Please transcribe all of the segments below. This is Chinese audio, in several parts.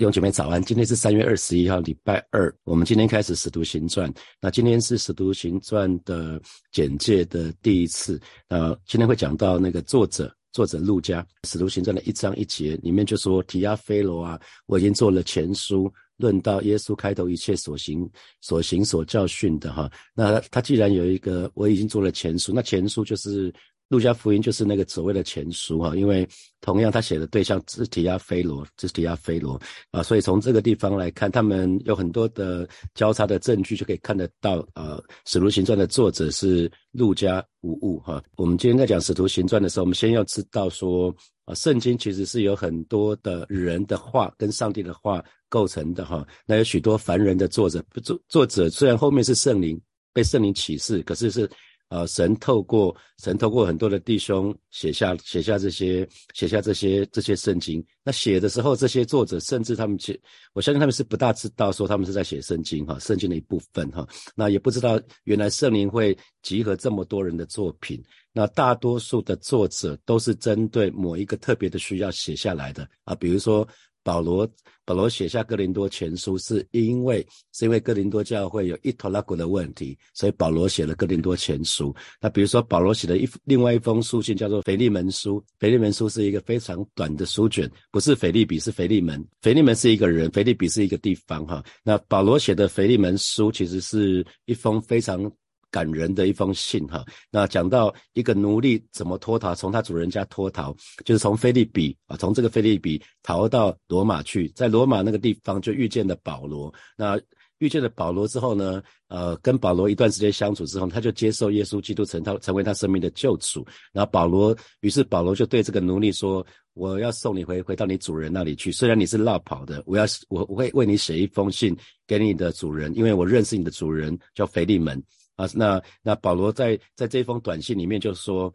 弟兄姐妹早安，今天是三月二十一号，礼拜二。我们今天开始《使徒行传》，那今天是《使徒行传》的简介的第一次。那今天会讲到那个作者，作者陆家，《使徒行传》的一章一节里面就说：“提亚菲罗啊，我已经做了前书，论到耶稣开头一切所行、所行、所教训的哈。那他既然有一个，我已经做了前书，那前书就是。”路加福音就是那个所谓的前书哈，因为同样他写的对象是提亚菲罗，是提亚菲罗啊，所以从这个地方来看，他们有很多的交叉的证据，就可以看得到呃，使徒行传的作者是路加无误哈。我们今天在讲使徒行传的时候，我们先要知道说啊，圣经其实是有很多的人的话跟上帝的话构成的哈。那有许多凡人的作者，作作者虽然后面是圣灵被圣灵启示，可是是。呃，神透过神透过很多的弟兄写下写下这些写下这些这些圣经。那写的时候，这些作者甚至他们写，我相信他们是不大知道说他们是在写圣经哈，圣经的一部分哈。那也不知道原来圣灵会集合这么多人的作品。那大多数的作者都是针对某一个特别的需要写下来的啊，比如说。保罗保罗写下哥林多前书，是因为是因为哥林多教会有一头拉古的问题，所以保罗写了哥林多前书。那比如说保罗写的一另外一封书信叫做腓利门书，腓利门书是一个非常短的书卷，不是腓利比是腓利门，腓利门是一个人，腓利比是一个地方哈。那保罗写的腓利门书其实是一封非常。感人的一封信哈，那讲到一个奴隶怎么脱逃，从他主人家脱逃，就是从菲利比啊，从这个菲利比逃到罗马去，在罗马那个地方就遇见了保罗。那遇见了保罗之后呢，呃，跟保罗一段时间相处之后，他就接受耶稣基督成他成为他生命的救主。然后保罗，于是保罗就对这个奴隶说：“我要送你回回到你主人那里去，虽然你是落跑的，我要我我会为你写一封信给你的主人，因为我认识你的主人叫腓利门。”啊，那那保罗在在这封短信里面就说，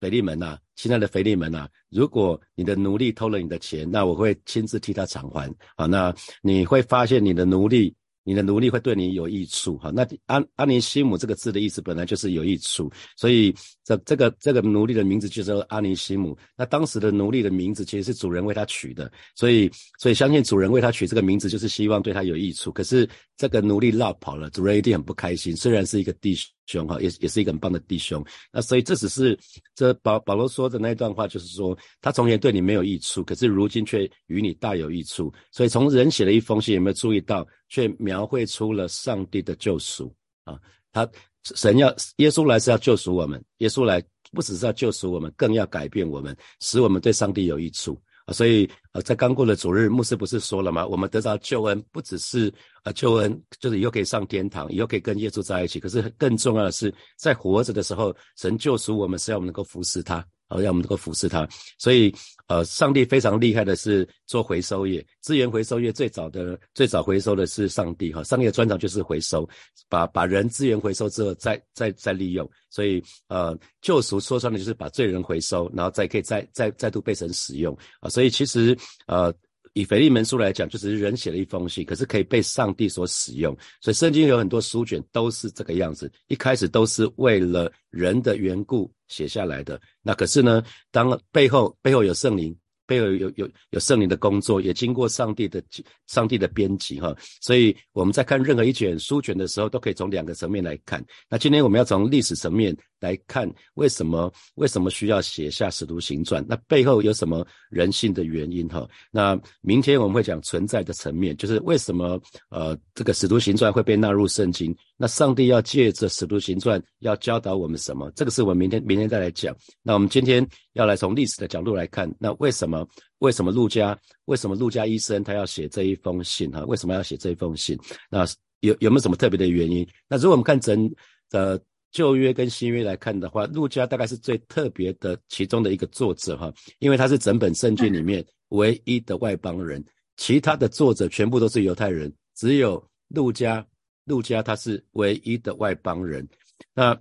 腓利门呐，亲爱的腓利门呐，如果你的奴隶偷了你的钱，那我会亲自替他偿还。啊，那你会发现你的奴隶。你的奴隶会对你有益处，哈，那安安尼西姆这个字的意思本来就是有益处，所以这这个这个奴隶的名字就叫阿尼西姆。那当时的奴隶的名字其实是主人为他取的，所以所以相信主人为他取这个名字就是希望对他有益处。可是这个奴隶落跑了，主人一定很不开心。虽然是一个弟兄兄哈，也也是一个很棒的弟兄。那所以这只是这保保罗说的那一段话，就是说他从前对你没有益处，可是如今却与你大有益处。所以从人写的一封信，有没有注意到？却描绘出了上帝的救赎啊！他神要耶稣来是要救赎我们，耶稣来不只是要救赎我们，更要改变我们，使我们对上帝有益处所以呃，在刚过了主日，牧师不是说了吗？我们得到救恩，不只是呃救恩，就是以后可以上天堂，以后可以跟耶稣在一起。可是更重要的是，在活着的时候，神救赎我们，是要我们能够服侍他。好，让我们能够服侍他。所以，呃，上帝非常厉害的是做回收业，资源回收业最早的最早回收的是上帝哈。上帝的专长就是回收，把把人资源回收之后再再再利用。所以，呃，救赎说穿了就是把罪人回收，然后再可以再再再度被神使用啊。所以其实，呃。以腓利门书来讲，就是人写了一封信，可是可以被上帝所使用。所以圣经有很多书卷都是这个样子，一开始都是为了人的缘故写下来的。那可是呢，当背后背后有圣灵。背后有有有圣灵的工作，也经过上帝的上帝的编辑哈，所以我们在看任何一卷书卷的时候，都可以从两个层面来看。那今天我们要从历史层面来看，为什么为什么需要写下使徒行传？那背后有什么人性的原因哈？那明天我们会讲存在的层面，就是为什么呃这个使徒行传会被纳入圣经？那上帝要借着使徒行传要教导我们什么？这个是我们明天明天再来讲。那我们今天要来从历史的角度来看，那为什么？为什么陆家？为什么陆家医生他要写这一封信？哈，为什么要写这一封信？那有有没有什么特别的原因？那如果我们看整的旧约跟新约来看的话，陆家大概是最特别的其中的一个作者哈，因为他是整本圣经里面唯一的外邦人，其他的作者全部都是犹太人，只有陆家，陆家他是唯一的外邦人。那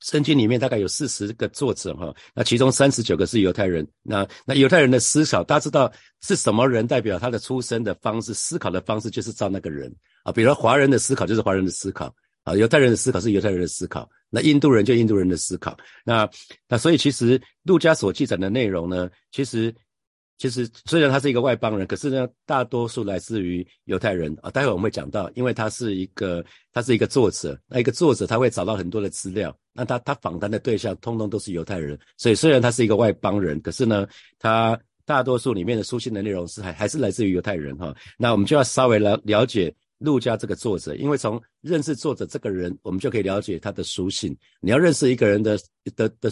圣经里面大概有四十个作者哈，那其中三十九个是犹太人。那那犹太人的思考，大家知道是什么人代表他的出生的方式、思考的方式，就是照那个人啊。比如华人的思考就是华人的思考啊，犹太人的思考是犹太人的思考。那印度人就印度人的思考。那那所以其实路加所记载的内容呢，其实其实虽然他是一个外邦人，可是呢，大多数来自于犹太人啊。待会我们会讲到，因为他是一个他是一个作者，那一个作者他会找到很多的资料，那他他访谈的对象通通都是犹太人，所以虽然他是一个外邦人，可是呢，他大多数里面的书信的内容是还还是来自于犹太人哈。那我们就要稍微了了解陆家这个作者，因为从认识作者这个人，我们就可以了解他的书信。你要认识一个人的的的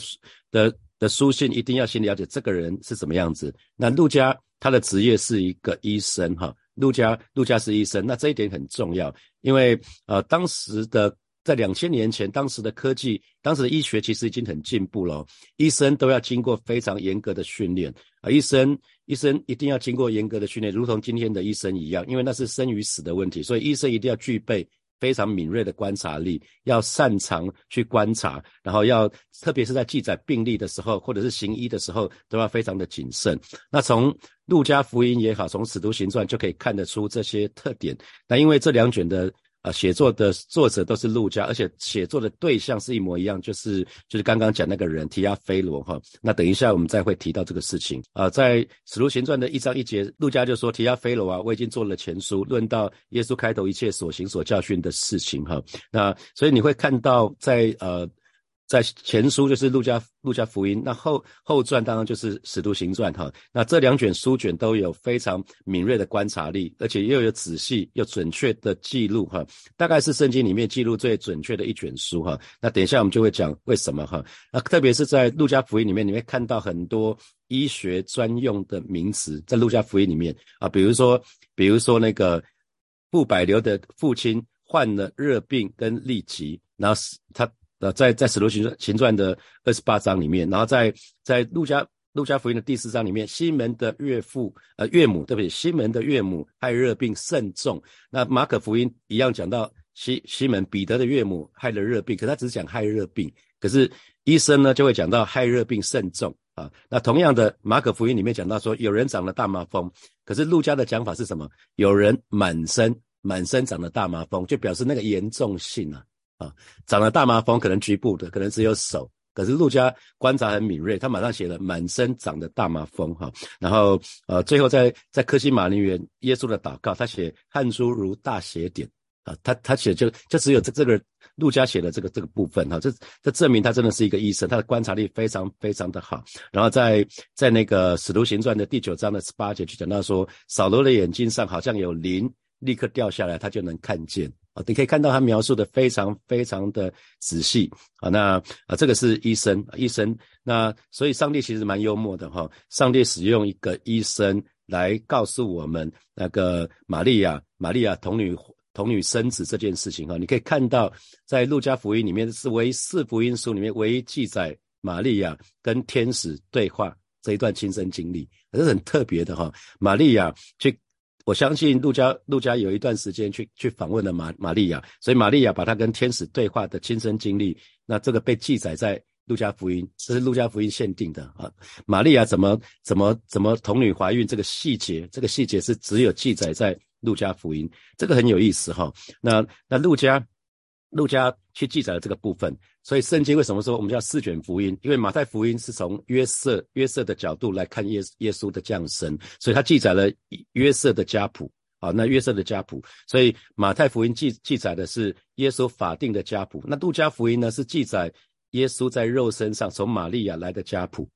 的。的书信一定要先了解这个人是什么样子。那陆家他的职业是一个医生哈，陆家陆家是医生，那这一点很重要，因为呃当时的在两千年前，当时的科技，当时的医学其实已经很进步了，医生都要经过非常严格的训练啊，医生医生一定要经过严格的训练，如同今天的医生一样，因为那是生与死的问题，所以医生一定要具备。非常敏锐的观察力，要擅长去观察，然后要特别是在记载病例的时候，或者是行医的时候，都要非常的谨慎。那从路加福音也好，从使徒行传就可以看得出这些特点。那因为这两卷的。啊，写作的作者都是陆家，而且写作的对象是一模一样，就是就是刚刚讲那个人提亚菲罗哈。那等一下我们再会提到这个事情啊，在使徒行传的一章一节，陆家就说提亚菲罗啊，我已经做了前书，论到耶稣开头一切所行所教训的事情哈。那所以你会看到在呃。在前书就是路加路加福音，那后后传当然就是使徒行传哈。那这两卷书卷都有非常敏锐的观察力，而且又有仔细又准确的记录哈。大概是圣经里面记录最准确的一卷书哈。那等一下我们就会讲为什么哈。那特别是在路加福音里面，你会看到很多医学专用的名词，在路加福音里面啊，比如说比如说那个布百流的父亲患了热病跟痢疾，然后他。呃，在在使徒行传行传的二十八章里面，然后在在路加路加福音的第四章里面，西门的岳父呃岳母对不对？西门的岳母害热病甚重。那马可福音一样讲到西西门彼得的岳母害了热病，可他只是讲害热病，可是医生呢就会讲到害热病甚重啊。那同样的马可福音里面讲到说有人长了大麻风，可是路加的讲法是什么？有人满身满身长了大麻风，就表示那个严重性啊。啊，长了大麻风，可能局部的，可能只有手。可是陆家观察很敏锐，他马上写了满身长的大麻风哈。然后呃，最后在在科西玛陵园耶稣的祷告，他写汗珠如大血点啊。他他写就就只有这这个陆家写的这个这个部分哈。这这证明他真的是一个医生，他的观察力非常非常的好。然后在在那个使徒行传的第九章的十八节就讲到说，扫罗的眼睛上好像有鳞立刻掉下来，他就能看见。啊，你可以看到他描述的非常非常的仔细啊。那啊，这个是医生，医生。那所以上帝其实蛮幽默的哈。上帝使用一个医生来告诉我们那个玛利亚，玛利亚童女童女生子这件事情哈。你可以看到在路加福音里面是唯四福音书里面唯一记载玛利亚跟天使对话这一段亲身经历，这是很特别的哈。玛利亚去。我相信陆家陆家有一段时间去去访问了玛玛利亚，所以玛利亚把她跟天使对话的亲身经历，那这个被记载在路加福音，这是路加福音限定的啊。玛利亚怎么怎么怎么童女怀孕这个细节，这个细节是只有记载在路加福音，这个很有意思哈。那那路加。路加去记载了这个部分，所以圣经为什么说我们叫四卷福音？因为马太福音是从约瑟约瑟的角度来看耶耶稣的降生，所以他记载了约瑟的家谱。啊，那约瑟的家谱，所以马太福音记记载的是耶稣法定的家谱，那路加福音呢是记载耶稣在肉身上从玛利亚来的家谱。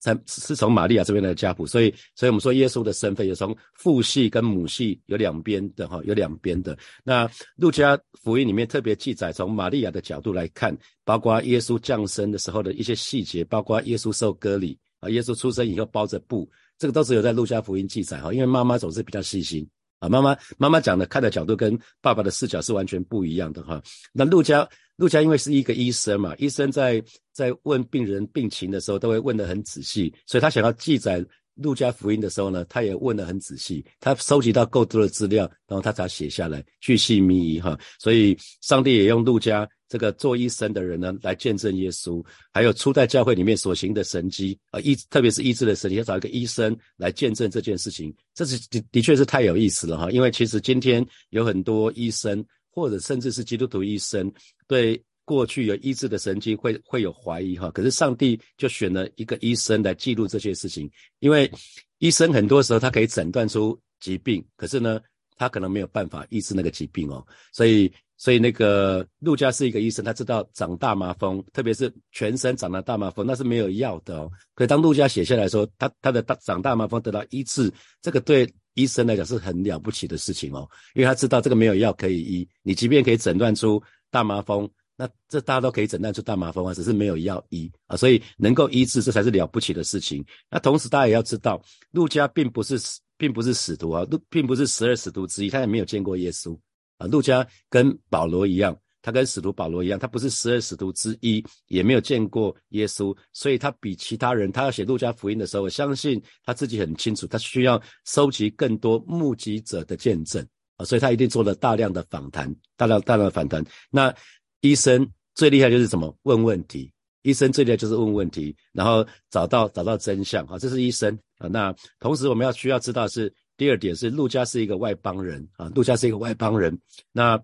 才是从玛利亚这边的家谱，所以，所以我们说耶稣的身份有从父系跟母系有两边的哈，有两边的。那路加福音里面特别记载，从玛利亚的角度来看，包括耶稣降生的时候的一些细节，包括耶稣受割礼啊，耶稣出生以后包着布，这个都是有在路加福音记载哈，因为妈妈总是比较细心啊，妈妈妈妈讲的看的角度跟爸爸的视角是完全不一样的哈。那陆家。陆家因为是一个医生嘛，医生在在问病人病情的时候，都会问得很仔细，所以他想要记载陆家福音的时候呢，他也问得很仔细，他收集到够多的资料，然后他才写下来，巨细靡遗哈。所以上帝也用陆家这个做医生的人呢，来见证耶稣，还有初代教会里面所行的神迹啊，医特别是医治的神迹，要找一个医生来见证这件事情，这是的的确是太有意思了哈。因为其实今天有很多医生。或者甚至是基督徒医生对过去有医治的神经会会有怀疑哈，可是上帝就选了一个医生来记录这些事情，因为医生很多时候他可以诊断出疾病，可是呢，他可能没有办法医治那个疾病哦，所以所以那个陆家是一个医生，他知道长大麻风，特别是全身长了大麻风，那是没有药的哦。可当陆家写下来说他他的大长大麻风得到医治，这个对医生来讲是很了不起的事情哦，因为他知道这个没有药可以医，你即便可以诊断出大麻风。那这大家都可以诊断出大麻风啊，只是没有药医啊，所以能够医治，这才是了不起的事情。那同时大家也要知道，陆家并不是并不是使徒啊，并不是十二使徒之一，他也没有见过耶稣啊。路加跟保罗一样，他跟使徒保罗一样，他不是十二使徒之一，也没有见过耶稣，所以他比其他人，他要写路加福音的时候，我相信他自己很清楚，他需要收集更多目击者的见证啊，所以他一定做了大量的访谈，大量大量的访谈。那医生最厉害就是什么？问问题。医生最厉害就是问问题，然后找到找到真相。啊，这是医生啊。那同时我们要需要知道是第二点是，陆家是一个外邦人啊。陆家是一个外邦人。那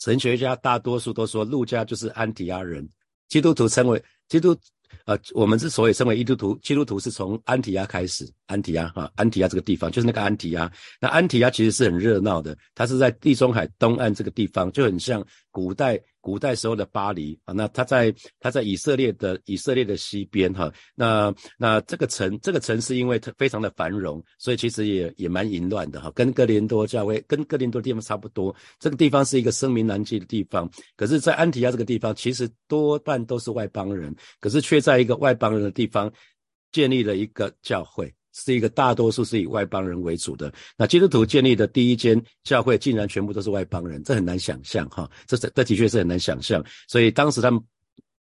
神学家大多数都说陆家就是安提亚人。基督徒称为基督。呃，我们之所以称为基督徒，基督徒是从安提亚开始，安提亚哈，安提亚这个地方就是那个安提亚。那安提亚其实是很热闹的，它是在地中海东岸这个地方，就很像古代古代时候的巴黎啊。那它在它在以色列的以色列的西边哈。那那这个城这个城市因为它非常的繁荣，所以其实也也蛮淫乱的哈，跟哥林多教会跟哥林多地方差不多。这个地方是一个声名难记的地方，可是，在安提亚这个地方，其实多半都是外邦人，可是却。在一个外邦人的地方建立了一个教会，是一个大多数是以外邦人为主的。那基督徒建立的第一间教会，竟然全部都是外邦人，这很难想象哈。这这的确是很难想象。所以当时他们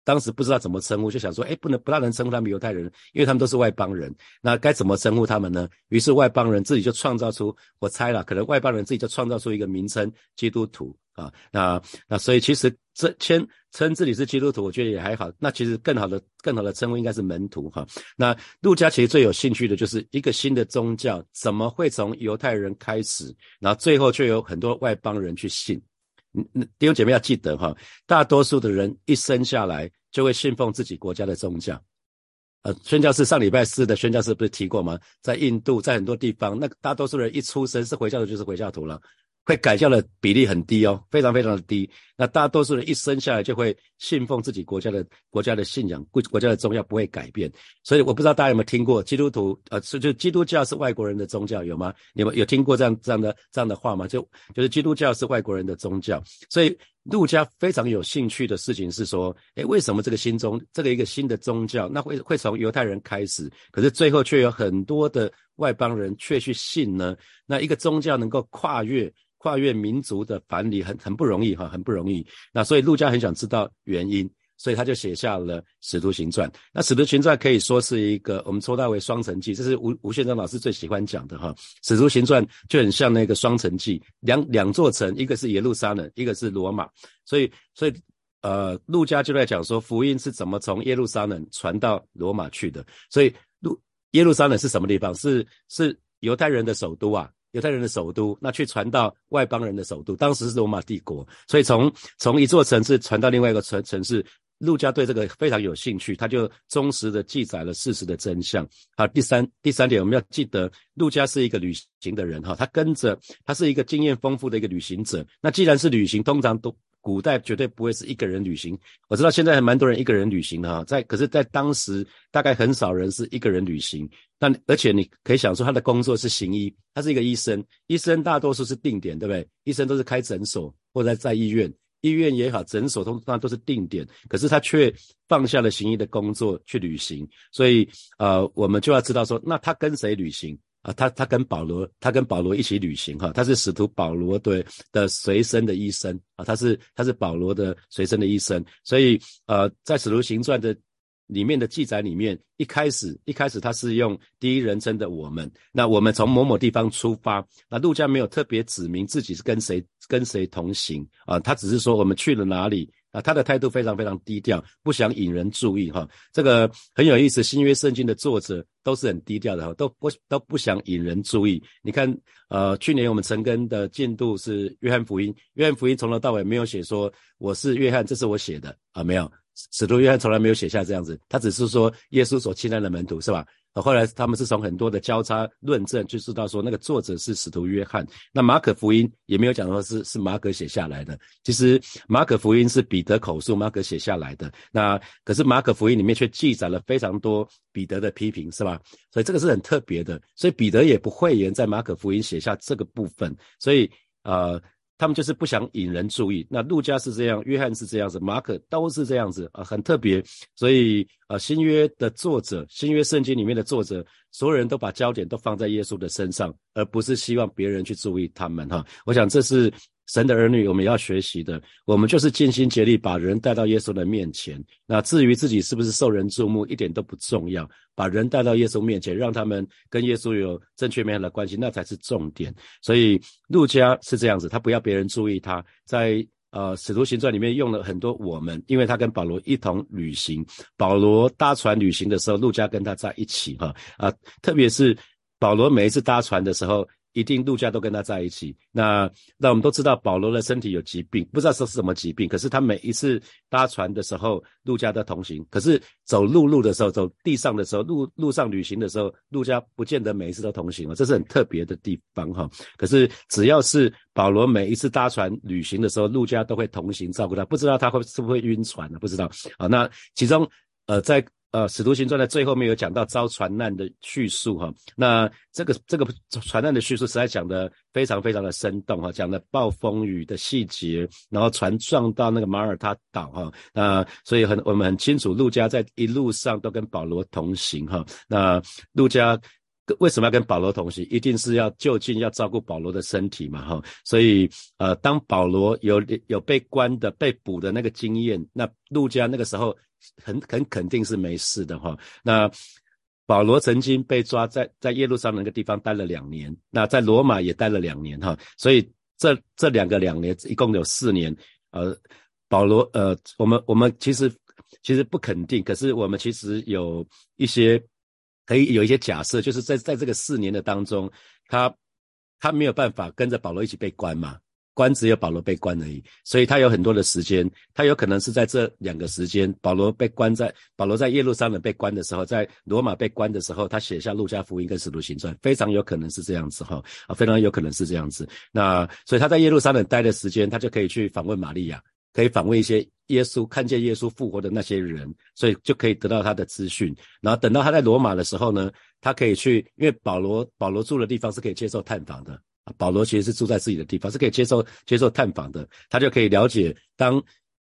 当时不知道怎么称呼，就想说，哎，不能不大能称呼他们犹太人，因为他们都是外邦人。那该怎么称呼他们呢？于是外邦人自己就创造出，我猜了，可能外邦人自己就创造出一个名称——基督徒。啊，那那所以其实这称称自己是基督徒，我觉得也还好。那其实更好的更好的称呼应该是门徒哈。那路加其实最有兴趣的就是一个新的宗教怎么会从犹太人开始，然后最后却有很多外邦人去信。嗯，弟兄姐妹要记得哈，大多数的人一生下来就会信奉自己国家的宗教。呃，宣教士上礼拜四的宣教士不是提过吗？在印度，在很多地方，那大多数人一出生是回教徒就是回教徒了。会改教的比例很低哦，非常非常的低。那大多数人一生下来就会信奉自己国家的国家的信仰，国国家的宗教不会改变。所以我不知道大家有没有听过基督徒，呃，是就基督教是外国人的宗教有吗？你们有听过这样这样的这样的话吗？就就是基督教是外国人的宗教。所以陆家非常有兴趣的事情是说，诶，为什么这个新宗这个一个新的宗教，那会会从犹太人开始，可是最后却有很多的外邦人却去信呢？那一个宗教能够跨越？跨越民族的藩篱很很不容易哈，很不容易。那所以陆家很想知道原因，所以他就写下了《使徒行传》。那《使徒行传》可以说是一个我们抽到为双城记，这是吴吴宪章老师最喜欢讲的哈。《使徒行传》就很像那个双城记，两两座城，一个是耶路撒冷，一个是罗马。所以所以呃，陆家就在讲说福音是怎么从耶路撒冷传到罗马去的。所以耶路撒冷是什么地方？是是犹太人的首都啊。犹太人的首都，那去传到外邦人的首都，当时是罗马帝国，所以从从一座城市传到另外一个城城市，陆家对这个非常有兴趣，他就忠实的记载了事实的真相。好，第三第三点，我们要记得，陆家是一个旅行的人哈，他跟着他是一个经验丰富的一个旅行者。那既然是旅行，通常都。古代绝对不会是一个人旅行，我知道现在还蛮多人一个人旅行的哈，在可是，在当时大概很少人是一个人旅行。但而且你可以想说，他的工作是行医，他是一个医生，医生大多数是定点，对不对？医生都是开诊所或者在医院，医院也好，诊所通常都是定点，可是他却放下了行医的工作去旅行，所以呃，我们就要知道说，那他跟谁旅行？啊，他他跟保罗，他跟保罗一起旅行哈，他是使徒保罗的的随身的医生啊，他是他是保罗的随身的医生，所以呃，在使徒行传的里面的记载里面，一开始一开始他是用第一人称的我们，那我们从某某地方出发，那路加没有特别指明自己是跟谁跟谁同行啊，他只是说我们去了哪里啊，他的态度非常非常低调，不想引人注意哈。这个很有意思，新约圣经的作者都是很低调的哈，都不都不想引人注意。你看，呃，去年我们陈根的进度是约翰福音，约翰福音从头到尾没有写说我是约翰，这是我写的啊，没有，使徒约翰从来没有写下这样子，他只是说耶稣所亲爱的门徒是吧？后来他们是从很多的交叉论证就知道说那个作者是使徒约翰。那马可福音也没有讲说是是马可写下来的。其实马可福音是彼得口述，马可写下来的。那可是马可福音里面却记载了非常多彼得的批评，是吧？所以这个是很特别的。所以彼得也不讳言在马可福音写下这个部分。所以呃。他们就是不想引人注意。那路加是这样，约翰是这样子，马可都是这样子啊，很特别。所以啊，新约的作者，新约圣经里面的作者，所有人都把焦点都放在耶稣的身上，而不是希望别人去注意他们哈。我想这是。神的儿女，我们要学习的，我们就是尽心竭力把人带到耶稣的面前。那至于自己是不是受人注目，一点都不重要。把人带到耶稣面前，让他们跟耶稣有正确美好的关系，那才是重点。所以路加是这样子，他不要别人注意他。在呃使徒行传里面用了很多我们，因为他跟保罗一同旅行，保罗搭船旅行的时候，路加跟他在一起哈啊，特别是保罗每一次搭船的时候。一定陆家都跟他在一起。那那我们都知道保罗的身体有疾病，不知道说是什么疾病。可是他每一次搭船的时候，陆家都同行。可是走陆路的时候，走地上的时候，路路上旅行的时候，陆家不见得每一次都同行哦，这是很特别的地方哈。可是只要是保罗每一次搭船旅行的时候，陆家都会同行照顾他。不知道他会是不会晕船呢？不知道啊。那其中呃在。呃，《使徒行传》的最后面有讲到遭船难的叙述哈，那这个这个船难的叙述实在讲的非常非常的生动哈，讲的暴风雨的细节，然后船撞到那个马耳他岛哈，那所以很我们很清楚，陆家在一路上都跟保罗同行哈，那陆家为什么要跟保罗同行？一定是要就近要照顾保罗的身体嘛哈，所以呃，当保罗有有被关的被捕的那个经验，那陆家那个时候。很很肯定是没事的哈。那保罗曾经被抓在在耶路撒冷那个地方待了两年，那在罗马也待了两年哈。所以这这两个两年一共有四年。呃，保罗呃，我们我们其实其实不肯定，可是我们其实有一些可以有一些假设，就是在在这个四年的当中，他他没有办法跟着保罗一起被关嘛。关只有保罗被关而已，所以他有很多的时间，他有可能是在这两个时间，保罗被关在保罗在耶路撒冷被关的时候，在罗马被关的时候，他写下路加福音跟使徒行传，非常有可能是这样子哈啊，非常有可能是这样子。那所以他在耶路撒冷待的时间，他就可以去访问玛利亚，可以访问一些耶稣看见耶稣复活的那些人，所以就可以得到他的资讯。然后等到他在罗马的时候呢，他可以去，因为保罗保罗住的地方是可以接受探访的。保罗其实是住在自己的地方，是可以接受接受探访的，他就可以了解当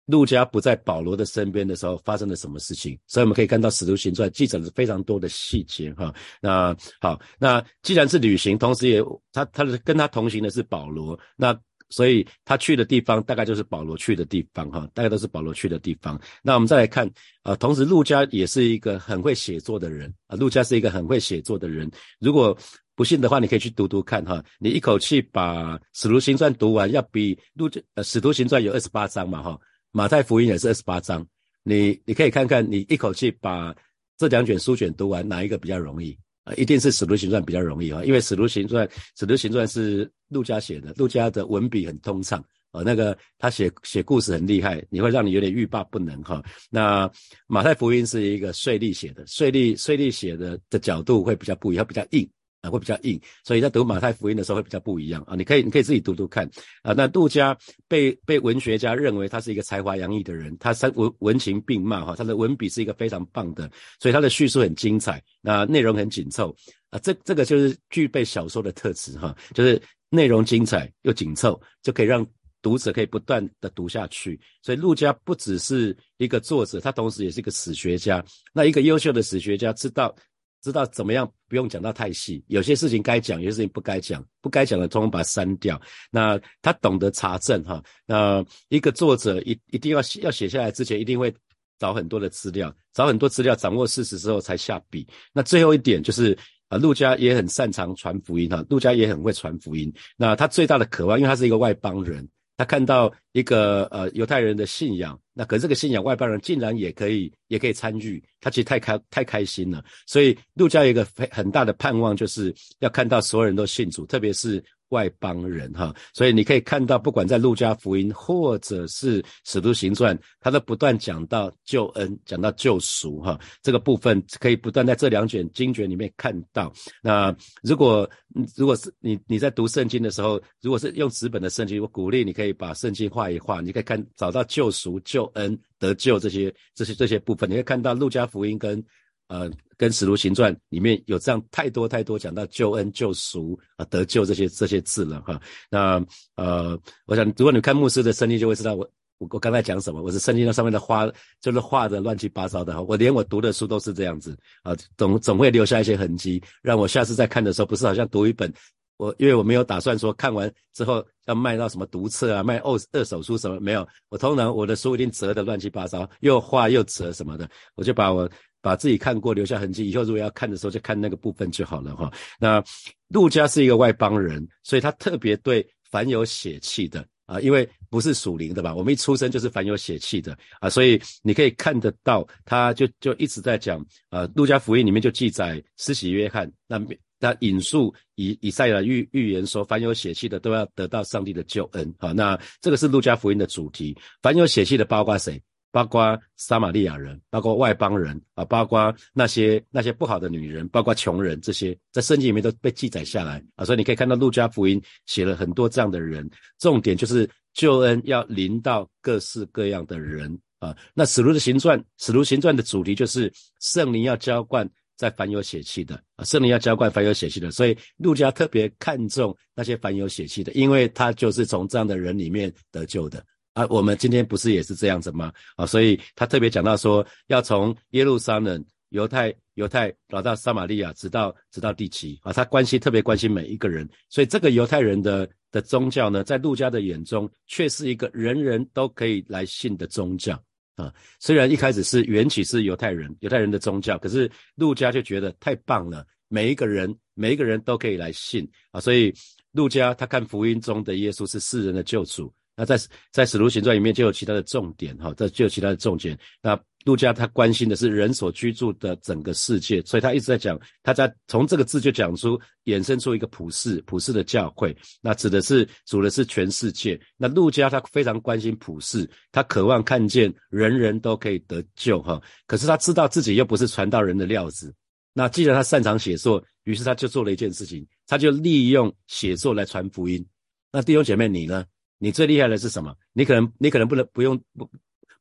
路加不在保罗的身边的时候发生了什么事情。所以我们可以看到《使徒行传》记载了非常多的细节哈。那好，那既然是旅行，同时也他他的跟他同行的是保罗，那所以他去的地方大概就是保罗去的地方哈，大概都是保罗去的地方。那我们再来看啊，同时路加也是一个很会写作的人啊，路加是一个很会写作的人，如果。不信的话，你可以去读读看哈。你一口气把《使徒行传》读完，要比路呃《使徒行传》有二十八章嘛哈。马太福音也是二十八章，你你可以看看，你一口气把这两卷书卷读完，哪一个比较容易啊？一定是《使徒行传》比较容易哈，因为《使徒行传》《使徒行传》是陆家写的，陆家的文笔很通畅啊，那个他写写故事很厉害，你会让你有点欲罢不能哈。那马太福音是一个税吏写的，税吏税吏写的的角度会比较不一样，比较硬。啊，会比较硬，所以在读马太福音的时候会比较不一样啊。你可以，你可以自己读读看啊。那杜家被被文学家认为他是一个才华洋溢的人，他三文文情并茂哈，他的文笔是一个非常棒的，所以他的叙述很精彩，那内容很紧凑啊。这这个就是具备小说的特质哈，就是内容精彩又紧凑，就可以让读者可以不断的读下去。所以陆家不只是一个作者，他同时也是一个史学家。那一个优秀的史学家知道。知道怎么样不用讲到太细，有些事情该讲，有些事情不该讲，不该讲的通通把它删掉。那他懂得查证哈，那一个作者一一定要要写下来之前，一定会找很多的资料，找很多资料，掌握事实之后才下笔。那最后一点就是啊，陆家也很擅长传福音哈，陆家也很会传福音。那他最大的渴望，因为他是一个外邦人，他看到一个呃犹太人的信仰。那可是这个信仰外邦人竟然也可以也可以参与，他其实太开太开心了。所以陆家有一个非很大的盼望，就是要看到所有人都信主，特别是。外邦人哈，所以你可以看到，不管在路加福音或者是使徒行传，他都不断讲到救恩，讲到救赎哈，这个部分可以不断在这两卷经卷里面看到。那如果如果是你你在读圣经的时候，如果是用纸本的圣经，我鼓励你可以把圣经画一画，你可以看找到救赎、救恩、得救这些这些这些部分，你会看到路加福音跟。呃，跟使徒行传里面有这样太多太多讲到救恩、救赎啊、得救这些这些字了哈。那呃，我想如果你看牧师的圣经，就会知道我我我刚才讲什么。我是圣经那上面的花，就是画的乱七八糟的哈。我连我读的书都是这样子啊，总总会留下一些痕迹，让我下次再看的时候，不是好像读一本我，因为我没有打算说看完之后要卖到什么读册啊，卖二二手书什么没有。我通常我的书一定折的乱七八糟，又画又折什么的，我就把我。把自己看过留下痕迹，以后如果要看的时候就看那个部分就好了哈。那陆家是一个外邦人，所以他特别对凡有血气的啊，因为不是属灵的吧？我们一出生就是凡有血气的啊，所以你可以看得到，他就就一直在讲啊。路加福音里面就记载施洗约翰，那那引述以以赛亚预预言说，凡有血气的都要得到上帝的救恩啊。那这个是路加福音的主题，凡有血气的包括谁？包括撒玛利亚人，包括外邦人啊，包括那些那些不好的女人，包括穷人，这些在圣经里面都被记载下来啊。所以你可以看到路加福音写了很多这样的人，重点就是救恩要临到各式各样的人啊。那使徒的行传，使徒行传的主题就是圣灵要浇灌在凡有血气的啊，圣灵要浇灌凡有血气的，所以路加特别看重那些凡有血气的，因为他就是从这样的人里面得救的。啊，我们今天不是也是这样子吗？啊，所以他特别讲到说，要从耶路撒冷、犹太、犹太，老到撒玛利亚，直到直到地极啊，他关心特别关心每一个人。所以这个犹太人的的宗教呢，在路加的眼中，却是一个人人都可以来信的宗教啊。虽然一开始是缘起是犹太人，犹太人的宗教，可是路加就觉得太棒了，每一个人每一个人都可以来信啊。所以路加他看福音中的耶稣是世人的救主。那在在使徒行传里面就有其他的重点哈，这就有其他的重点。那路加他关心的是人所居住的整个世界，所以他一直在讲，他在从这个字就讲出衍生出一个普世普世的教会，那指的是主的是全世界。那路加他非常关心普世，他渴望看见人人都可以得救哈。可是他知道自己又不是传道人的料子，那既然他擅长写作，于是他就做了一件事情，他就利用写作来传福音。那弟兄姐妹你呢？你最厉害的是什么？你可能你可能不能不用不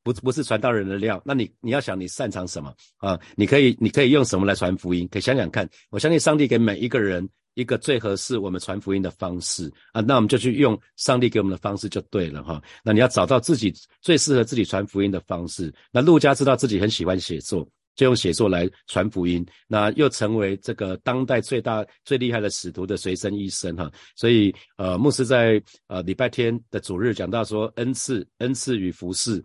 不不是传道人的料，那你你要想你擅长什么啊？你可以你可以用什么来传福音？可以想想看。我相信上帝给每一个人一个最合适我们传福音的方式啊，那我们就去用上帝给我们的方式就对了哈。那你要找到自己最适合自己传福音的方式。那陆家知道自己很喜欢写作。就用写作来传福音，那又成为这个当代最大最厉害的使徒的随身医生哈。所以呃，牧师在呃礼拜天的主日讲到说恩赐恩赐与服饰，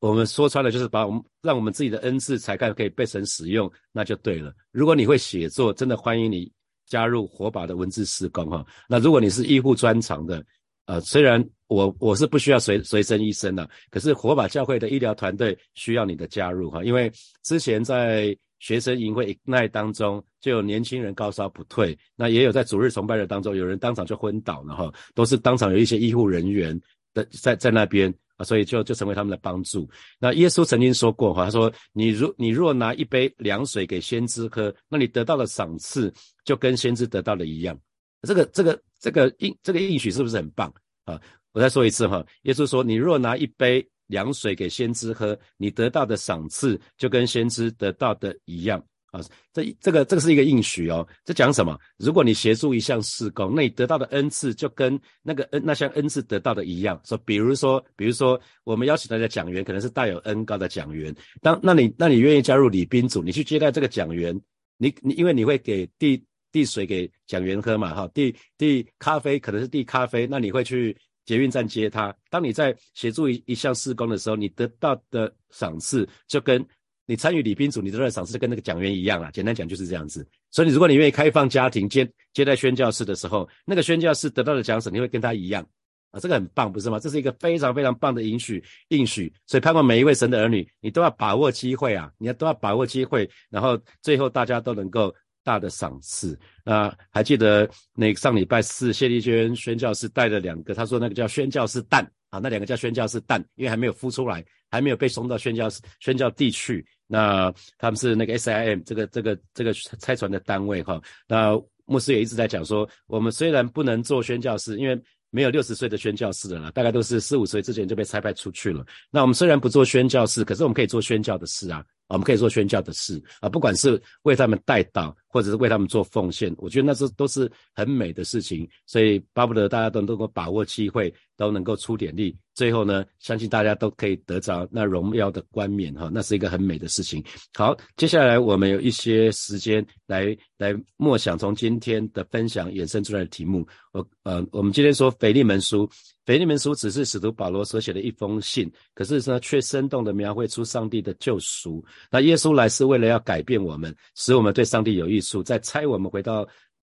我们说穿了就是把我们让我们自己的恩赐才干可以被神使用，那就对了。如果你会写作，真的欢迎你加入火把的文字施工哈。那如果你是医护专长的。呃，虽然我我是不需要随随身医生的，可是火把教会的医疗团队需要你的加入哈，因为之前在学生营会那当中就有年轻人高烧不退，那也有在主日崇拜的当中有人当场就昏倒了哈，都是当场有一些医护人员的在在那边啊，所以就就成为他们的帮助。那耶稣曾经说过哈，他说你如你若拿一杯凉水给先知喝，那你得到的赏赐就跟先知得到的一样。这个这个这个应这个应许是不是很棒啊？我再说一次哈，耶稣说：“你若拿一杯凉水给先知喝，你得到的赏赐就跟先知得到的一样啊。”这这个这个是一个应许哦。这讲什么？如果你协助一项事工，那你得到的恩赐就跟那个恩那项恩赐得到的一样。说，比如说，比如说，我们邀请大家讲员，可能是带有恩高的讲员。当那你那你愿意加入礼宾组，你去接待这个讲员，你你因为你会给递。递水给讲员喝嘛，哈，递递咖啡可能是递咖啡，那你会去捷运站接他。当你在协助一一项施工的时候，你得到的赏赐就跟你参与礼宾组，你得到的赏赐就跟那个讲员一样啊。简单讲就是这样子。所以如果你愿意开放家庭接接待宣教士的时候，那个宣教士得到的奖赏，你会跟他一样。啊，这个很棒，不是吗？这是一个非常非常棒的允许应许，所以盼望每一位神的儿女，你都要把握机会啊，你要都要把握机会，然后最后大家都能够大的赏赐。那还记得那上礼拜四谢丽娟宣教士带了两个，他说那个叫宣教士蛋啊，那两个叫宣教士蛋，因为还没有孵出来，还没有被送到宣教宣教地去。那他们是那个 SIM 这个这个这个拆船的单位哈。那牧师也一直在讲说，我们虽然不能做宣教士，因为没有六十岁的宣教士的了，大概都是四五岁之前就被差派出去了。那我们虽然不做宣教士，可是我们可以做宣教的事啊，我们可以做宣教的事啊，不管是为他们带导，或者是为他们做奉献，我觉得那是都是很美的事情。所以巴不得大家都能够把握机会，都能够出点力。最后呢，相信大家都可以得着那荣耀的冠冕哈，那是一个很美的事情。好，接下来我们有一些时间来来默想从今天的分享衍生出来的题目。我呃，我们今天说腓利门书，腓利门书只是使徒保罗所写的一封信，可是呢，却生动的描绘出上帝的救赎。那耶稣来是为了要改变我们，使我们对上帝有益处，再差我们回到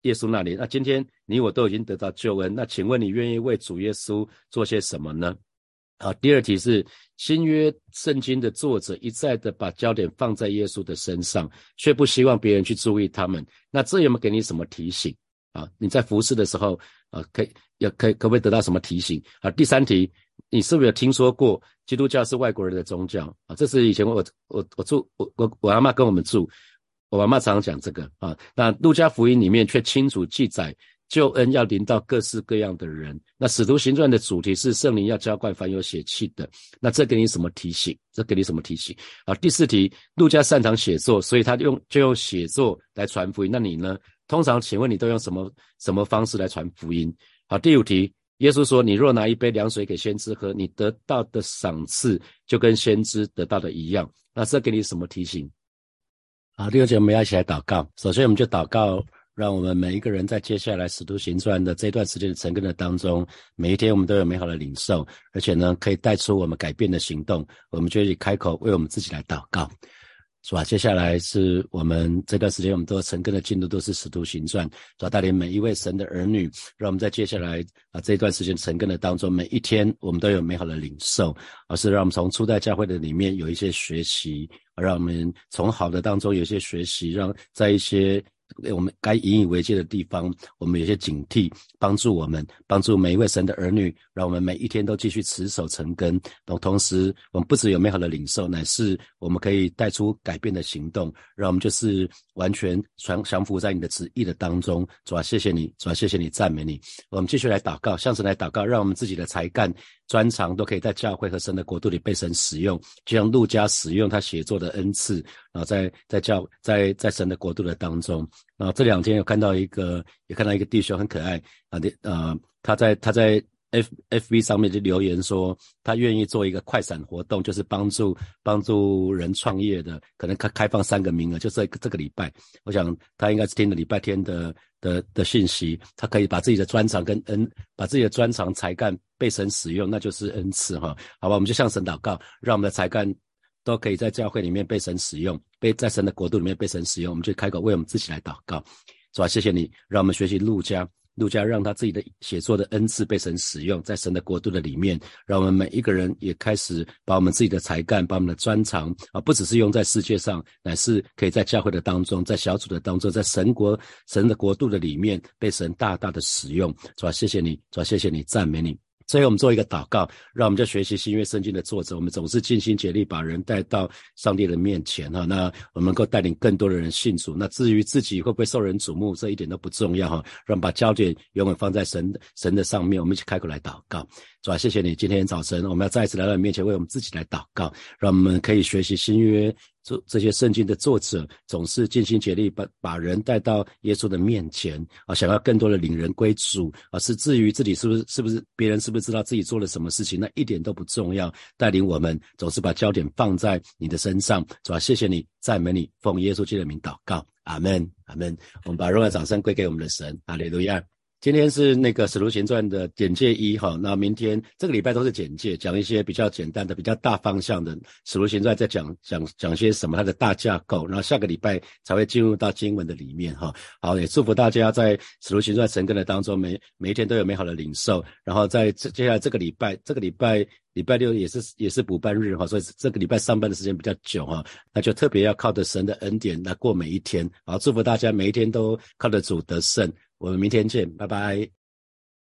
耶稣那里。那今天你我都已经得到救恩，那请问你愿意为主耶稣做些什么呢？好，第二题是新约圣经的作者一再的把焦点放在耶稣的身上，却不希望别人去注意他们。那这有没有给你什么提醒啊？你在服侍的时候啊，可以要可可不可以得到什么提醒啊？第三题，你是不是有听说过基督教是外国人的宗教啊？这是以前我我我住我我我阿妈跟我们住，我阿妈常常讲这个啊。那路加福音里面却清楚记载。救恩要临到各式各样的人。那使徒行传的主题是圣灵要浇灌凡有血气的。那这给你什么提醒？这给你什么提醒？啊，第四题，路加擅长写作，所以他用就用写作来传福音。那你呢？通常请问你都用什么什么方式来传福音？好，第五题，耶稣说，你若拿一杯凉水给先知喝，你得到的赏赐就跟先知得到的一样。那这给你什么提醒？好，第六节我们要一起来祷告。首先，我们就祷告。让我们每一个人在接下来使徒行传的这段时间的成根的当中，每一天我们都有美好的领受，而且呢，可以带出我们改变的行动。我们就以开口为我们自己来祷告，是吧？接下来是我们这段时间我们都成根的进度都是使徒行传，要带领每一位神的儿女，让我们在接下来啊这一段时间成根的当中，每一天我们都有美好的领受，而是让我们从初代教会的里面有一些学习，让我们从好的当中有一些学习，让在一些。我们该引以为戒的地方，我们有些警惕，帮助我们，帮助每一位神的儿女，让我们每一天都继续持守成根。同同时，我们不只有美好的领受，乃是我们可以带出改变的行动，让我们就是完全全降服在你的旨意的当中。主啊，谢谢你，主啊，谢谢你，赞美你。我们继续来祷告，向神来祷告，让我们自己的才干。专长都可以在教会和神的国度里被神使用，就像路加使用他写作的恩赐，啊在在教在在神的国度的当中。啊这两天有看到一个，也看到一个弟兄很可爱啊的呃，他在他在。F F B 上面就留言说，他愿意做一个快闪活动，就是帮助帮助人创业的，可能开开放三个名额，就这这个礼拜，我想他应该是听了礼拜天的的的信息，他可以把自己的专长跟恩，把自己的专长才干被神使用，那就是恩赐哈，好吧，我们就向神祷告，让我们的才干都可以在教会里面被神使用，被在神的国度里面被神使用，我们就开口为我们自己来祷告，是吧？谢谢你，让我们学习路加。路加让他自己的写作的恩赐被神使用，在神的国度的里面，让我们每一个人也开始把我们自己的才干、把我们的专长啊，不只是用在世界上，乃是可以在教会的当中，在小组的当中，在神国、神的国度的里面被神大大的使用。主啊，谢谢你，主啊，谢谢你，赞美你。所以我们做一个祷告，让我们在学习新约圣经的作者，我们总是尽心竭力把人带到上帝的面前哈。那我们能够带领更多的人信主。那至于自己会不会受人瞩目，这一点都不重要哈。让我们把焦点永远放在神神的上面。我们一起开口来祷告，主啊，谢谢你，今天早晨我们要再一次来到你面前，为我们自己来祷告，让我们可以学习新约。这这些圣经的作者总是尽心竭力把把人带到耶稣的面前啊，想要更多的领人归主啊。是至于自己是不是是不是别人是不是知道自己做了什么事情，那一点都不重要。带领我们总是把焦点放在你的身上，主要谢谢你，赞美你，奉耶稣基督的名祷告，阿门，阿门。我们把荣耀掌声归给我们的神，阿利路亚。今天是那个《使徒行传》的简介一哈，那明天这个礼拜都是简介，讲一些比较简单的、比较大方向的《使徒行传》在讲讲讲些什么，它的大架构，然后下个礼拜才会进入到经文的里面哈。好，也祝福大家在《使徒行传》成根的当中，每每一天都有美好的领受。然后在这接下来这个礼拜，这个礼拜礼拜六也是也是补班日哈，所以这个礼拜上班的时间比较久哈，那就特别要靠着神的恩典来过每一天。好，祝福大家每一天都靠着主得胜。我们明天见，拜拜。